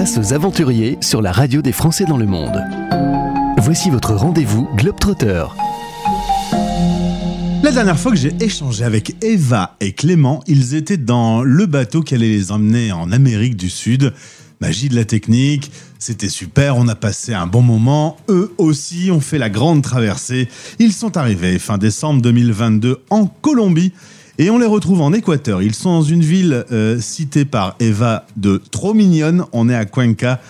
Aux aventuriers sur la radio des Français dans le monde. Voici votre rendez-vous Globetrotter. La dernière fois que j'ai échangé avec Eva et Clément, ils étaient dans le bateau qui allait les emmener en Amérique du Sud. Magie de la technique, c'était super, on a passé un bon moment. Eux aussi ont fait la grande traversée. Ils sont arrivés fin décembre 2022 en Colombie et on les retrouve en Équateur. Ils sont dans une ville euh, citée par Eva de Trop Mignonne. On est à Cuenca.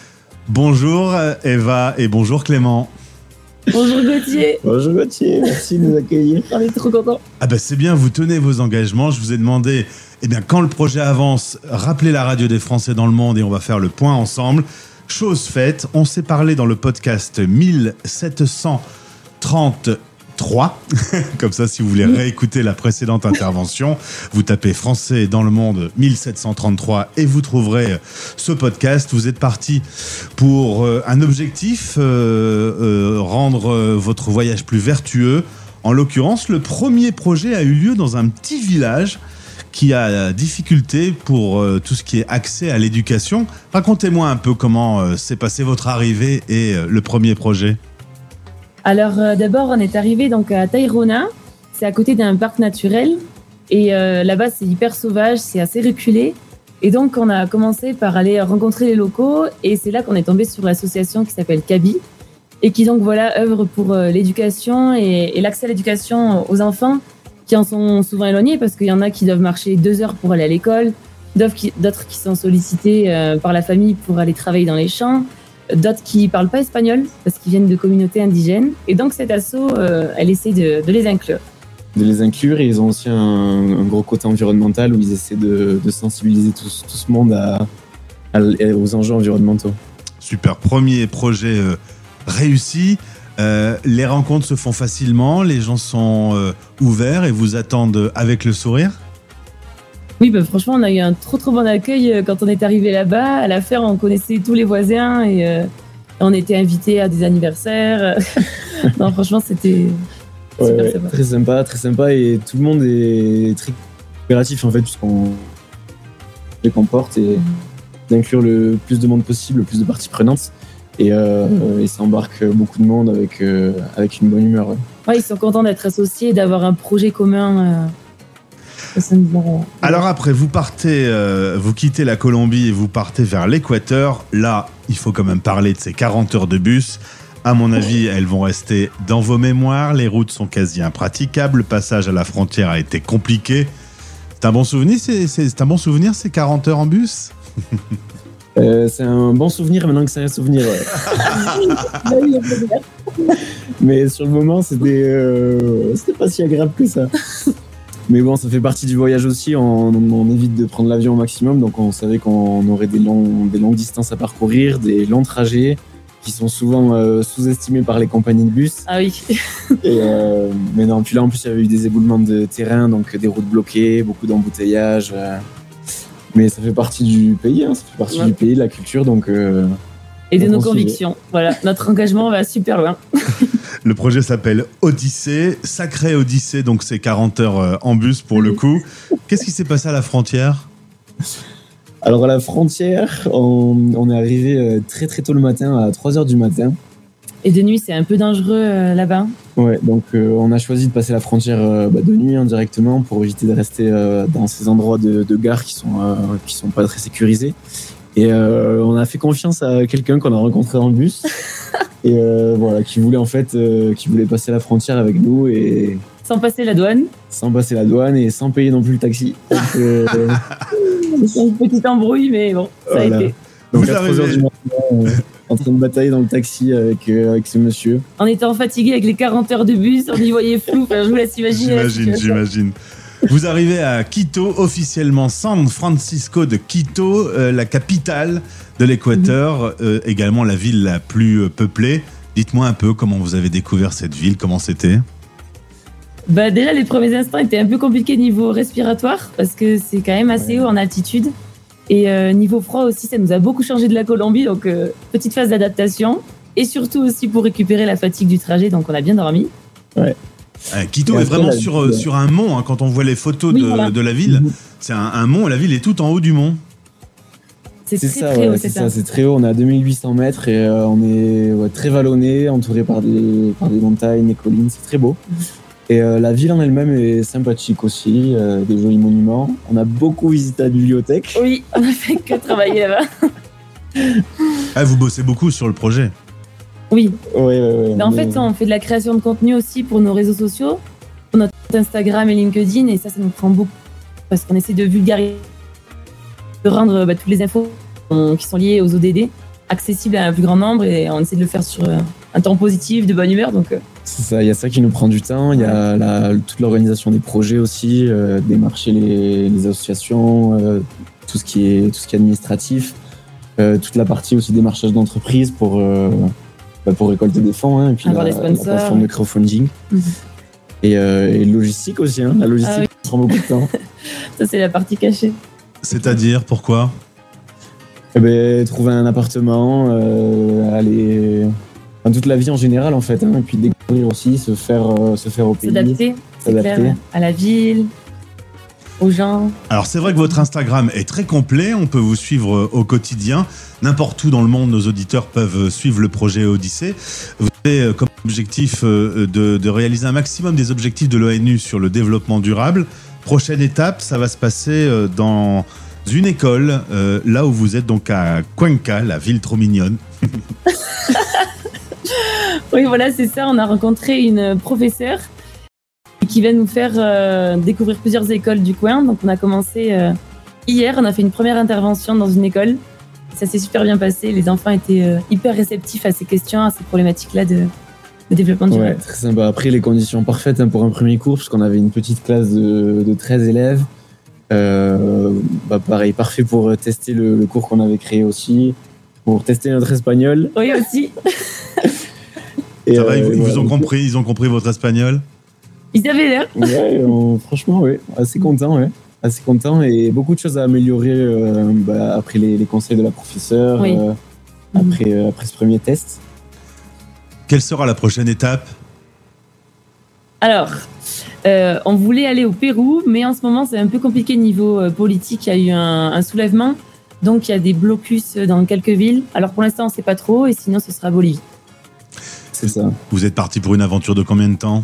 Bonjour euh, Eva et bonjour Clément. Bonjour Gauthier. Bonjour Gauthier, merci de nous accueillir. On est trop contents. Ah bah c'est bien, vous tenez vos engagements. Je vous ai demandé, eh bien quand le projet avance, rappelez la radio des Français dans le monde et on va faire le point ensemble. Chose faite, on s'est parlé dans le podcast 1730 3. Comme ça, si vous voulez réécouter la précédente intervention, vous tapez français dans le monde 1733 et vous trouverez ce podcast. Vous êtes parti pour euh, un objectif, euh, euh, rendre votre voyage plus vertueux. En l'occurrence, le premier projet a eu lieu dans un petit village qui a difficulté pour tout ce qui est accès à l'éducation. Racontez-moi un peu comment s'est passé votre arrivée et le premier projet. Alors euh, d'abord, on est arrivé donc à Tairona. C'est à côté d'un parc naturel. Et euh, là-bas, c'est hyper sauvage, c'est assez reculé. Et donc, on a commencé par aller rencontrer les locaux. Et c'est là qu'on est tombé sur l'association qui s'appelle CABI. Et qui donc, voilà, œuvre pour euh, l'éducation et, l'accès à l'éducation aux enfants qui en sont souvent éloignés parce qu'il y en a qui doivent marcher deux heures pour aller à l'école, d'autres qui, qui, sont sollicités par la famille pour aller travailler dans les champs d'autres qui parlent pas espagnol parce qu'ils viennent de communautés indigènes. Et donc cet assaut, euh, elle essaie de, les inclure. De les inclure et ils ont aussi un, gros côté environnemental où ils essaient de, sensibiliser tout, ce monde à, aux enjeux environnementaux. Super, premier projet euh, réussi. Euh, les rencontres se font facilement, les gens sont ouverts et vous attendent avec le sourire oui, bah, franchement, on a eu un trop trop bon accueil euh, quand on est arrivé là-bas. À la ferme, on connaissait tous les voisins et euh, on était invités à des anniversaires. non, franchement, c'était très sympa, très sympa et tout le monde est très coopératif en fait, puisqu'on les comporte et mhm. d'inclure le plus de monde possible, le plus de parties prenantes. Et, euh, mhm. ça embarque beaucoup de monde avec, avec une bonne humeur. Ouais. ils sont contents d'être associés, d'avoir un projet commun. Alors après, vous partez, euh, vous quittez la Colombie et vous partez vers l'Équateur. Là, il faut quand même parler de ces 40 heures de bus. À mon avis, elles vont rester dans vos mémoires. Les routes sont quasi impraticables. Le passage à la frontière a été compliqué. C'est un bon souvenir, c'est un bon souvenir ces 40 heures en bus? Euh, C'est un bon souvenir maintenant que c'est un souvenir. Mais sur le moment, c'était euh, c'était pas si agréable que ça. Mais bon, ça fait partie du voyage aussi. On, évite de prendre l'avion au maximum. Donc, on savait qu'on aurait des, des longues distances à parcourir, des longs trajets qui sont souvent euh, sous-estimés par les compagnies de bus. Ah oui. Euh, mais non, puis là, en plus, il y avait eu des éboulements de terrain, donc des routes bloquées, beaucoup d'embouteillages. Euh. mais ça fait partie du pays, hein, ça fait partie du pays, de la culture. Donc, et de nos convictions. Voilà, notre engagement va super loin. le projet s'appelle Odyssée, sacré Odyssée, donc c'est 40 heures euh, en bus pour le coup. Qu'est-ce qui s'est passé à la frontière? Alors à la frontière, on, est arrivé euh, très très tôt le matin, à 3 heures du matin. Et de nuit, c'est un peu dangereux euh, là-bas? Ouais, donc on a choisi de passer la frontière bah, de nuit indirectement hein, pour éviter de rester dans ces endroits de, de gare qui sont, qui sont pas très sécurisés. Et euh, on a fait confiance à quelqu'un qu'on a rencontré dans le bus. et euh, voilà, qui voulait en fait, euh, qui voulait passer la frontière avec nous et. Sans passer la douane. Sans passer la douane et sans payer non plus le taxi. C'est une petite embrouille, mais bon, ça a été. Donc à 3h du matin, en train de batailler dans le taxi avec, avec ce monsieur. En étant fatigué avec les 40 heures de bus, on y voyait flou. je vous laisse imaginer. J'imagine, j'imagine. Vous arrivez à Quito, officiellement San Francisco de Quito, euh, la capitale de l'Équateur, mhm. euh, également la ville la plus euh, peuplée. Dites-moi un peu comment vous avez découvert cette ville, comment c'était bah déjà, les premiers instants étaient un peu compliqués niveau respiratoire parce que c'est quand même assez haut en altitude. Et niveau froid aussi, ça nous a beaucoup changé de la Colombie, donc petite phase d'adaptation. Et surtout aussi pour récupérer la fatigue du trajet, donc on a bien dormi. Ouais. Euh, Quito est vraiment sur, euh, sur un mont. Hein, quand on voit les photos de, de, la ville, mhm. c'est un, mont et la ville est tout en haut du mont. C'est très ça, très ouais, haut, c'est c'est ça, ça. c'est très haut. On est à 2800 mètres et euh, on est ouais, très vallonné, entouré par des, par des montagnes, des collines. C'est très beau. Mhm. Et euh, la ville en elle-même est sympathique aussi, euh, des jolis monuments. On a beaucoup visité la bibliothèque. Oui, on a fait que travailler là-bas. Ah, vous bossez beaucoup sur le projet. Oui, Ouais, ouais, ouais, Mais en fait, on fait de la création de contenu aussi pour nos réseaux sociaux, pour notre Instagram et LinkedIn, et ça, ça nous prend beaucoup parce qu'on essaie de vulgariser, de rendre bah, toutes les infos qui sont liées aux ODD accessibles à un plus grand nombre, et on essaie de le faire sur euh, un temps positif, de bonne humeur. Donc, euh, C'est ça, il y a ça qui nous prend du temps. Il y a la- toute l'organisation des projets aussi, euh, démarcher les, les associations, euh, tout ce qui est tout ce qui est administratif, euh, toute la partie aussi démarchage d'entreprise pour euh, bah, pour récolter des fonds, hein, et puis Avoir la, des sponsors, la plateforme de ouais. crowdfunding Mhm. et, euh, et logistique aussi. Hein. La logistique Ah oui. prend beaucoup de temps. ça, c'est la partie cachée. C'est-à-dire, pourquoi? Eh ben, trouver un appartement, euh, aller enfin, toute la vie en général en fait, hein, et puis découvrir aussi, se faire euh, se faire au pays. S'adapter, à la ville, aux gens. Alors c'est vrai que votre Instagram est très complet, on peut vous suivre euh, au quotidien. N'importe où dans le monde, nos auditeurs peuvent suivre le projet Odyssée. Vous avez euh, comme objectif euh, de, de réaliser un maximum des objectifs de l'ONU sur le développement durable. Prochaine étape, ça va se passer dans une école, euh, là où vous êtes donc à Cuenca, la ville trop mignonne. Oui, voilà, c'est ça. On a rencontré une professeure qui va nous faire euh, découvrir plusieurs écoles du coin. Donc, on a commencé euh, hier. On a fait une première intervention dans une école. Ça s'est super bien passé. Les enfants étaient euh, hyper réceptifs à ces questions, à ces problématiques-là de, de développement Ouais, durable. très sympa. Après, les conditions parfaites hein, pour un premier cours, parce qu'on avait une petite classe de, de 13 élèves. Euh, bah, pareil, parfait pour tester le, le cours qu'on avait créé aussi, pour tester notre espagnol. Oui, aussi. Et, Ça va, ils, vous- ils vous voilà. ont compris, ils ont compris votre espagnol? Ils avaient l'air. Ouais, on- franchement, ouais, assez content, ouais. Assez content et beaucoup de choses à améliorer euh, bah, après les, les conseils de la professeure, Oui. euh, après, euh, après ce premier test. Quelle sera la prochaine étape? Alors, euh, on voulait aller au Pérou, mais en ce moment, c'est un peu compliqué niveau euh, politique. Il y a eu un, un soulèvement. Donc, il y a des blocus dans quelques villes. Alors, pour l'instant, on ne sait pas trop. Et sinon, ce sera Bolivie. C'est ça. Vous êtes parti pour une aventure de combien de temps?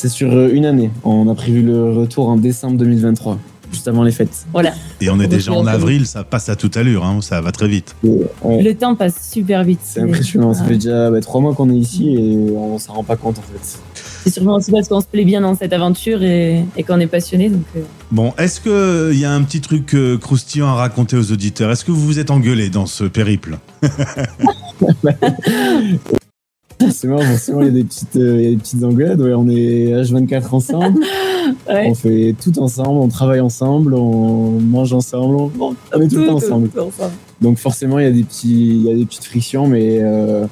C'est sur euh, une année. On a prévu le retour en décembre 2023, juste avant les fêtes. Voilà. Et on est On déjà en avril, ça passe à toute allure, hein, ça va très vite. Le temps passe super vite. c'est impressionnant. Ça fait déjà bah, trois mois qu'on est ici et on s'en rend pas compte en fait. C'est sûrement aussi parce qu'on se plaît bien dans cette aventure et, et qu'on est passionné. Donc, euh, Bon, est-ce qu'il y a un petit truc euh, croustillant à raconter aux auditeurs? Est-ce que vous vous êtes engueulé dans ce périple? C'est marrant, forcément, il y a des petites, euh, il y a des petites engueulades. Ouais, on est H24 ensemble, ouais. on fait tout ensemble, on travaille ensemble, on mange ensemble, on, on est tout, le temps ensemble. tout ensemble. Donc forcément, il y a des petits, il y a des petites frictions, mais, euh,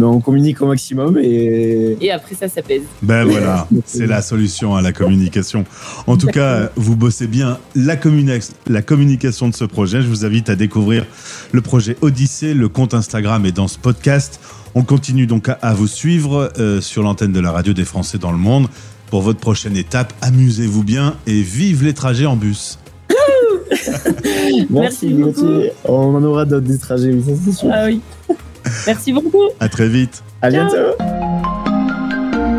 mais on communique au maximum et Et après ça, ça pèse. Ben voilà, c'est la solution à la communication. En tout cas, vous bossez bien la, communi- la communication de ce projet. Je vous invite à découvrir le projet Odyssée. Le compte Instagram est dans ce podcast. On continue donc à, à vous suivre euh, sur l'antenne de la radio des Français dans le monde. Pour votre prochaine étape, amusez-vous bien et vive les trajets en bus. Merci beaucoup. Gauthier. On en aura d'autres des trajets, oui, ça c'est sûr. Ah oui. Merci beaucoup. À très vite. À bientôt.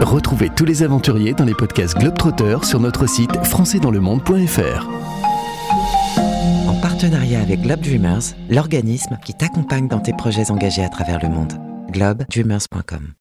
Retrouvez tous les aventuriers dans les podcasts Globetrotter sur notre site françaisdanslemonde.fr. En partenariat avec Globe Dreamers, l'organisme qui t'accompagne dans tes projets engagés à travers le monde. globedreamers.com